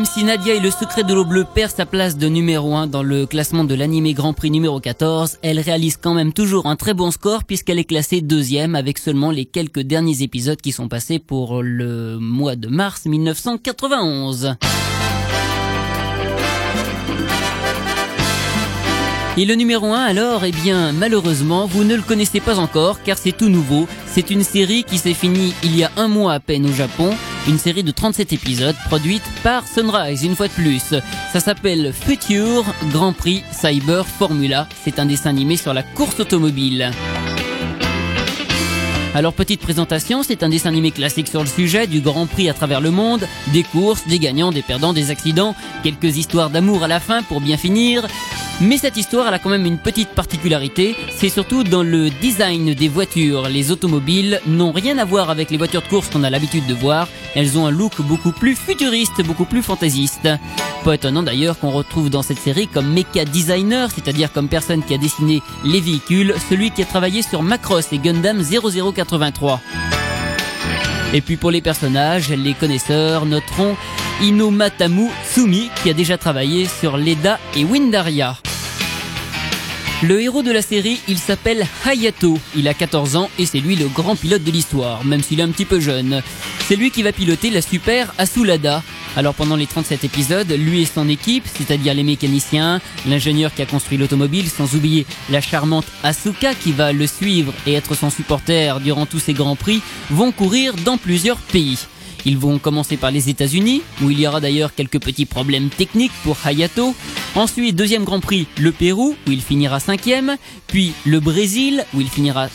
Même si Nadia et le secret de l'eau bleue perd sa place de numéro 1 dans le classement de l'animé Grand Prix numéro 14, elle réalise quand même toujours un très bon score puisqu'elle est classée deuxième avec seulement les quelques derniers épisodes qui sont passés pour le mois de mars 1991. Et le numéro 1 alors, eh bien malheureusement vous ne le connaissez pas encore car c'est tout nouveau. C'est une série qui s'est finie il y a un mois à peine au Japon. Une série de 37 épisodes produite par Sunrise une fois de plus. Ça s'appelle Future Grand Prix Cyber Formula. C'est un dessin animé sur la course automobile. Alors petite présentation, c'est un dessin animé classique sur le sujet du Grand Prix à travers le monde, des courses, des gagnants, des perdants, des accidents, quelques histoires d'amour à la fin pour bien finir. Mais cette histoire, a quand même une petite particularité, c'est surtout dans le design des voitures. Les automobiles n'ont rien à voir avec les voitures de course qu'on a l'habitude de voir, elles ont un look beaucoup plus futuriste, beaucoup plus fantaisiste. Pas étonnant d'ailleurs qu'on retrouve dans cette série comme mecha designer, c'est-à-dire comme personne qui a dessiné les véhicules, celui qui a travaillé sur Macross et Gundam 0083. Et puis pour les personnages, les connaisseurs noteront Inomatamu Tsumi qui a déjà travaillé sur Leda et Windaria. Le héros de la série, il s'appelle Hayato. Il a 14 ans et c'est lui le grand pilote de l'histoire, même s'il est un petit peu jeune. C'est lui qui va piloter la super Asulada. Alors pendant les 37 épisodes, lui et son équipe, c'est-à-dire les mécaniciens, l'ingénieur qui a construit l'automobile, sans oublier la charmante Asuka qui va le suivre et être son supporter durant tous ses grands prix, vont courir dans plusieurs pays. Ils vont commencer par les États-Unis, où il y aura d'ailleurs quelques petits problèmes techniques pour Hayato. Ensuite, deuxième Grand Prix, le Pérou, où il finira cinquième. Puis le Brésil, où il finira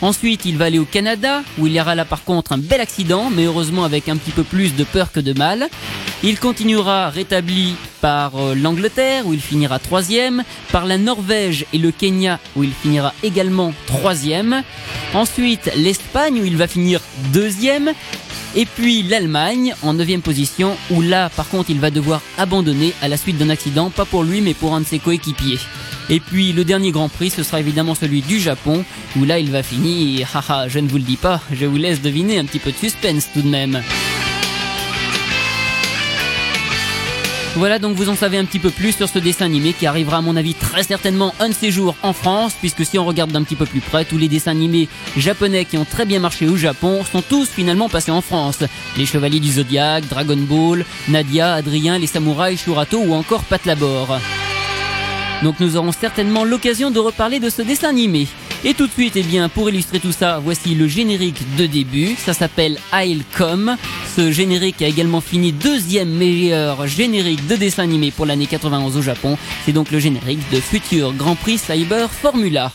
Ensuite, il va aller au Canada, où il y aura là par contre un bel accident, mais heureusement avec un petit peu plus de peur que de mal. Il continuera rétabli par euh, l'Angleterre, où il finira troisième, par la Norvège et le Kenya, où il finira également troisième. Ensuite, l'Espagne, où il va finir deuxième. Et puis l'Allemagne en 9 position où là par contre il va devoir abandonner à la suite d'un accident, pas pour lui mais pour un de ses coéquipiers. Et puis le dernier Grand Prix ce sera évidemment celui du Japon où là il va finir, (laughs) haha je ne vous le dis pas, je vous laisse deviner un petit peu de suspense tout de même. Voilà donc vous en savez un petit peu plus sur ce dessin animé qui arrivera à mon avis très certainement un de ces jours en France puisque si on regarde d'un petit peu plus près tous les dessins animés japonais qui ont très bien marché au Japon sont tous finalement passés en France. Les Chevaliers du Zodiaque, Dragon Ball, Nadia, Adrien, les Samouraïs, Shurato ou encore Patlabor. Donc nous aurons certainement l'occasion de reparler de ce dessin animé. Et tout de suite, eh bien, pour illustrer tout ça, voici le générique de début. Ça s'appelle I'll. Ce générique a également fini deuxième meilleur générique de dessin animé pour l'année 91 au Japon. C'est donc le générique de Future Grand Prix Cyber Formula.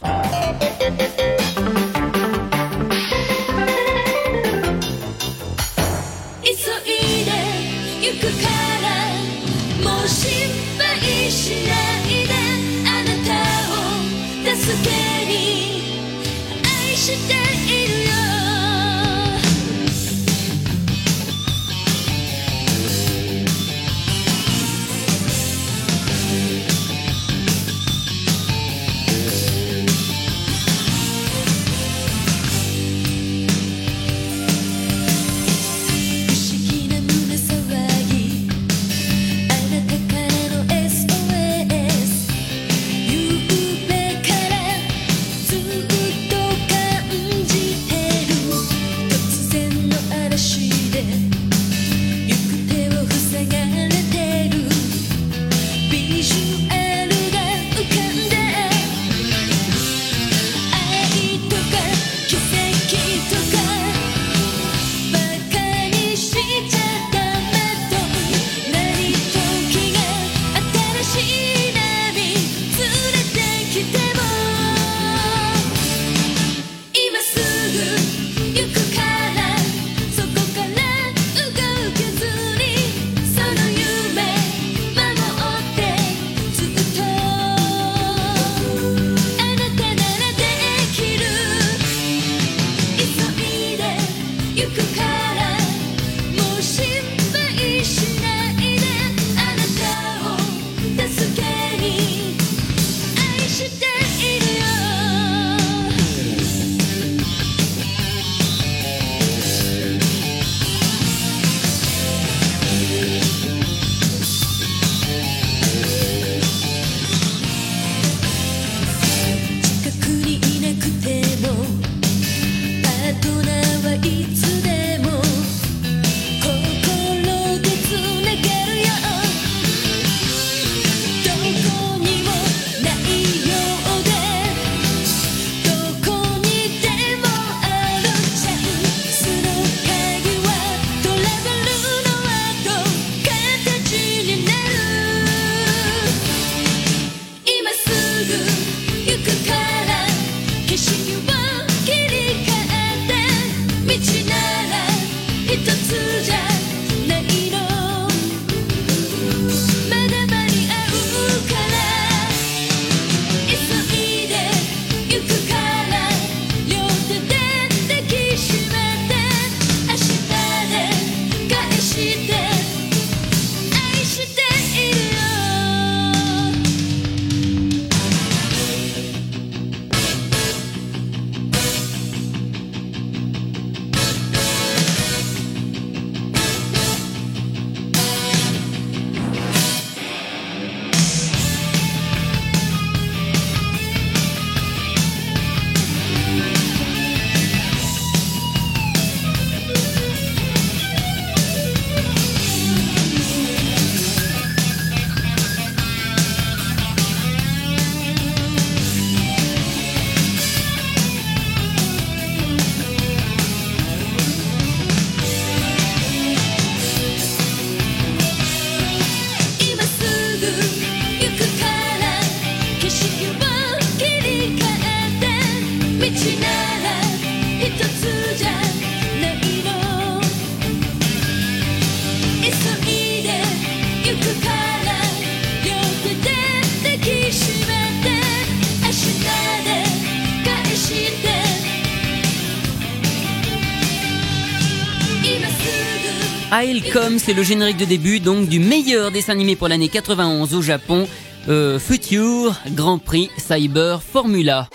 I'll Come, c'est le générique de début donc du meilleur dessin animé pour l'année 91 au Japon, euh, Future Grand Prix Cyber Formula.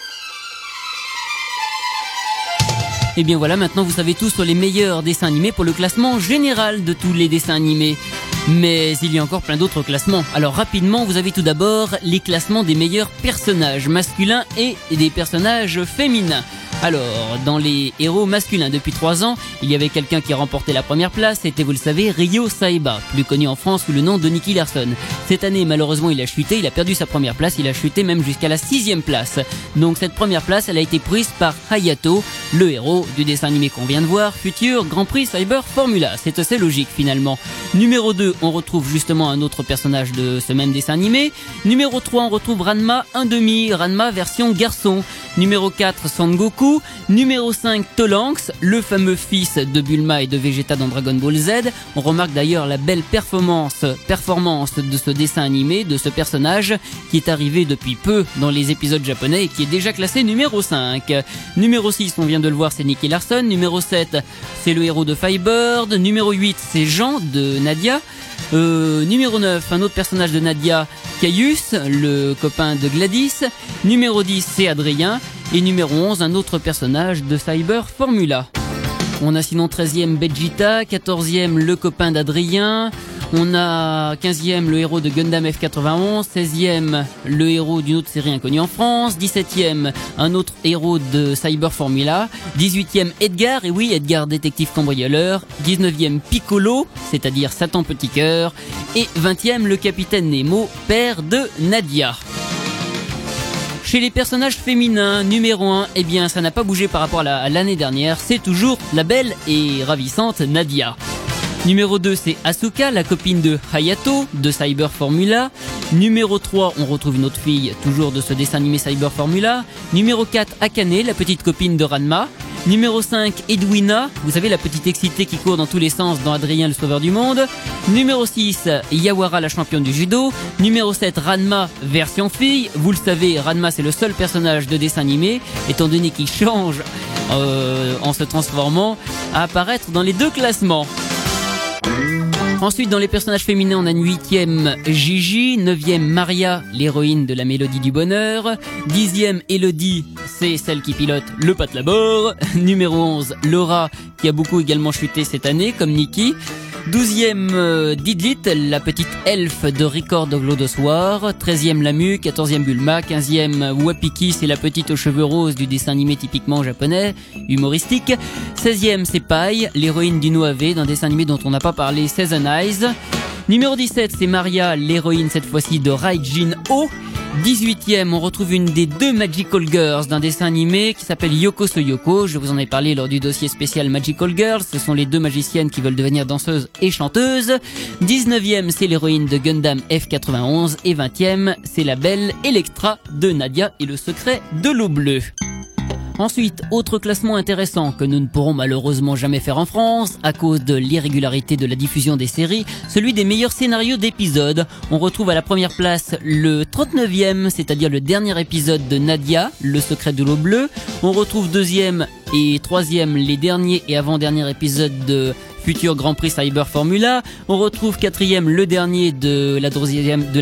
Et bien voilà, maintenant vous savez tout sur les meilleurs dessins animés pour le classement général de tous les dessins animés. Mais il y a encore plein d'autres classements. Alors rapidement, vous avez tout d'abord les classements des meilleurs personnages masculins et des personnages féminins. Alors, dans les héros masculins depuis 3 ans, il y avait quelqu'un qui remportait la première place, c'était vous le savez Ryo Saiba, plus connu en France sous le nom de Nicky Larson. Cette année, malheureusement, il a chuté, il a perdu sa première place, il a chuté même jusqu'à la sixième place. Donc cette première place, elle a été prise par Hayato, le héros du dessin animé qu'on vient de voir, futur Grand Prix Cyber Formula. C'est assez logique finalement. Numéro 2, on retrouve justement un autre personnage de ce même dessin animé. Numéro 3, on retrouve Ranma 1,5, Ranma version garçon. Numéro 4, Son Goku. Numéro 5, Tolanx, le fameux fils de Bulma et de Vegeta dans Dragon Ball Z. On remarque d'ailleurs la belle performance, performance de ce dessin animé, de ce personnage, qui est arrivé depuis peu dans les épisodes japonais et qui est déjà classé numéro 5. Numéro 6, on vient de le voir, c'est Nicky Larson. Numéro 7, c'est le héros de Firebird. Numéro 8, c'est Jean de Nadia. Euh, numéro 9, un autre personnage de Nadia, Caius, le copain de Gladys. Numéro 10, c'est Adrien. Et numéro 11, un autre personnage de Cyber Formula. On a sinon 13e Vegeta, 14e le copain d'Adrien. On a 15e le héros de Gundam F91, 16e le héros d'une autre série inconnue en France, 17e un autre héros de Cyber Formula, 18e Edgar, et oui Edgar détective cambrioleur, 19e Piccolo, c'est-à-dire Satan Petit Cœur, et 20e le capitaine Nemo, père de Nadia. Chez les personnages féminins, numéro 1, eh bien ça n'a pas bougé par rapport à la- à l'année dernière, c'est toujours la belle et ravissante Nadia. Numéro 2, c'est Asuka, la copine de Hayato, de Cyber Formula. Numéro 3, on retrouve une autre fille, toujours de ce dessin animé Cyber Formula. Numéro 4, Akane, la petite copine de Ranma. Numéro 5, Edwina, vous savez la petite excitée qui court dans tous les sens dans Adrien le sauveur du monde. Numéro 6, Yawara la championne du judo. Numéro 7, Ranma version fille. Vous le savez, Ranma c'est le seul personnage de dessin animé, étant donné qu'il change euh, en se transformant, à apparaître dans les deux classements. Ensuite, dans les personnages féminins, on a une huitième Gigi, neuvième Maria, l'héroïne de la mélodie du bonheur, dixième Elodie, c'est celle qui pilote le patlabor, (laughs) numéro 11 Laura, qui a beaucoup également chuté cette année, comme Nikki, douzième euh, Didlit, la petite elfe de Record of Lodoswar, treizième Lamu, quatorzième Bulma, quinzième Wapiki, c'est la petite aux cheveux roses du dessin animé typiquement japonais, humoristique, 16e c'est l'héroïne du Noave, d'un dessin animé dont on n'a pas parlé, Season Eyes. Numéro 17 c'est Maria, l'héroïne cette fois-ci de Raijin O. 18e, on retrouve une des deux Magical Girls d'un dessin animé qui s'appelle Yoko Soyoko. Je vous en ai parlé lors du dossier spécial Magical Girls. Ce sont les deux magiciennes qui veulent devenir danseuses et chanteuses. 19e, c'est l'héroïne de Gundam F91. Et 20e, c'est la belle Electra de Nadia et le secret de l'eau bleue. Ensuite, autre classement intéressant que nous ne pourrons malheureusement jamais faire en France à cause de l'irrégularité de la diffusion des séries, celui des meilleurs scénarios d'épisodes. On retrouve à la première place le 39e, c'est-à-dire le dernier épisode de Nadia, Le secret de l'eau bleue. On retrouve deuxième et troisième les derniers et avant-derniers épisodes de futur Grand Prix Cyber Formula. On retrouve quatrième le dernier de la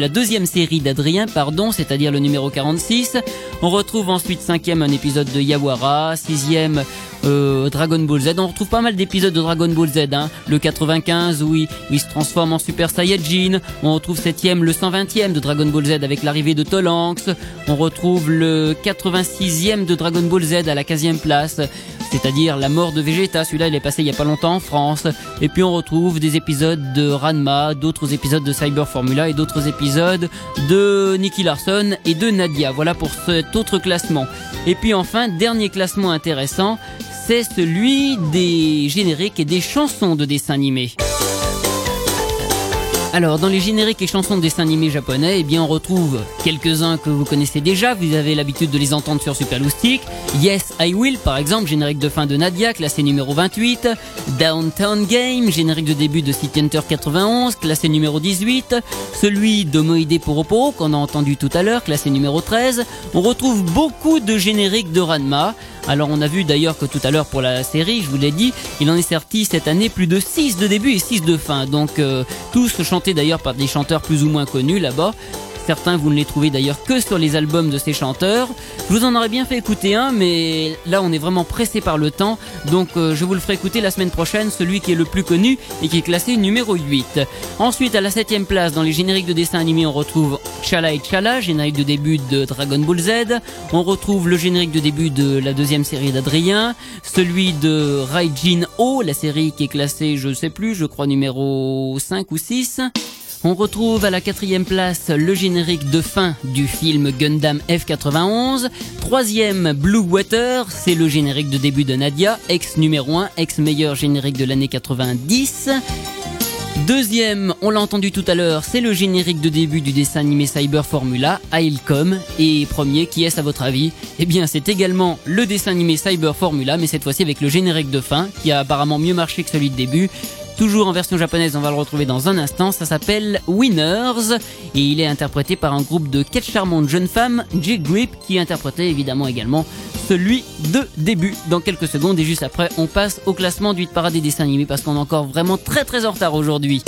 deuxième, série d'Adrien, pardon, c'est-à-dire le numéro 46. On retrouve ensuite cinquième un épisode de Yawara, sixième euh, Dragon Ball Z. On retrouve pas mal d'épisodes de Dragon Ball Z. Hein. Le 95 où il, se transforme en Super Saiyajin. On retrouve septième le 120e de Dragon Ball Z avec l'arrivée de Tolanx. On retrouve le 86e de Dragon Ball Z à la 15e place c'est-à-dire la mort de Vegeta. Celui-là, il est passé il y a pas longtemps en France. Et puis on retrouve des épisodes de Ranma, d'autres épisodes de Cyber Formula et d'autres épisodes de Nicky Larson et de Nadia. Voilà pour cet autre classement. Et puis enfin, dernier classement intéressant, c'est celui des génériques et des chansons de dessins animés. Alors, dans les génériques et chansons de dessins animés japonais, eh bien, on retrouve quelques-uns que vous connaissez déjà. Vous avez l'habitude de les entendre sur Super Loustic. Yes, I Will, par exemple, générique de fin de Nadia, classé numéro 28. Downtown Game, générique de début de City Hunter 91, classé numéro 18. Celui de Moide Poroporo, qu'on a entendu tout à l'heure, classé numéro 13. On retrouve beaucoup de génériques de Ranma. Alors on a vu d'ailleurs que tout à l'heure pour la série, je vous l'ai dit, il en est sorti cette année plus de 6 de début et 6 de fin. Donc euh, tous chantés d'ailleurs par des chanteurs plus ou moins connus là-bas. Certains, vous ne les trouvez d'ailleurs que sur les albums de ces chanteurs. Je vous en aurais bien fait écouter un, mais là on est vraiment pressé par le temps, donc euh, je vous le ferai écouter la semaine prochaine, celui qui est le plus connu et qui est classé numéro 8. Ensuite, à la septième place, dans les génériques de dessins animés, on retrouve Chala et Chala, générique de début de Dragon Ball Z. On retrouve le générique de début de la deuxième série d'Adrien, celui de Raijin O, la série qui est classée, je sais plus, je crois numéro 5 ou 6. On retrouve à la quatrième place le générique de fin du film Gundam F91. Troisième, Blue Water, c'est le générique de début de Nadia, ex numéro 1, ex meilleur générique de l'année 90. Deuxième, on l'a entendu tout à l'heure, c'est le générique de début du dessin animé Cyber Formula, Ailcom. Et premier, qui est-ce à votre avis? Eh bien, c'est également le dessin animé Cyber Formula, mais cette fois-ci avec le générique de fin, qui a apparemment mieux marché que celui de début. Toujours en version japonaise, on va le retrouver dans un instant. Ça s'appelle Winners et il est interprété par un groupe de quatre charmantes jeunes femmes, J-Grip, qui interprétait évidemment également celui de début. Dans quelques secondes et juste après, on passe au classement du hit parade des dessins animés parce qu'on est encore vraiment très très en retard aujourd'hui.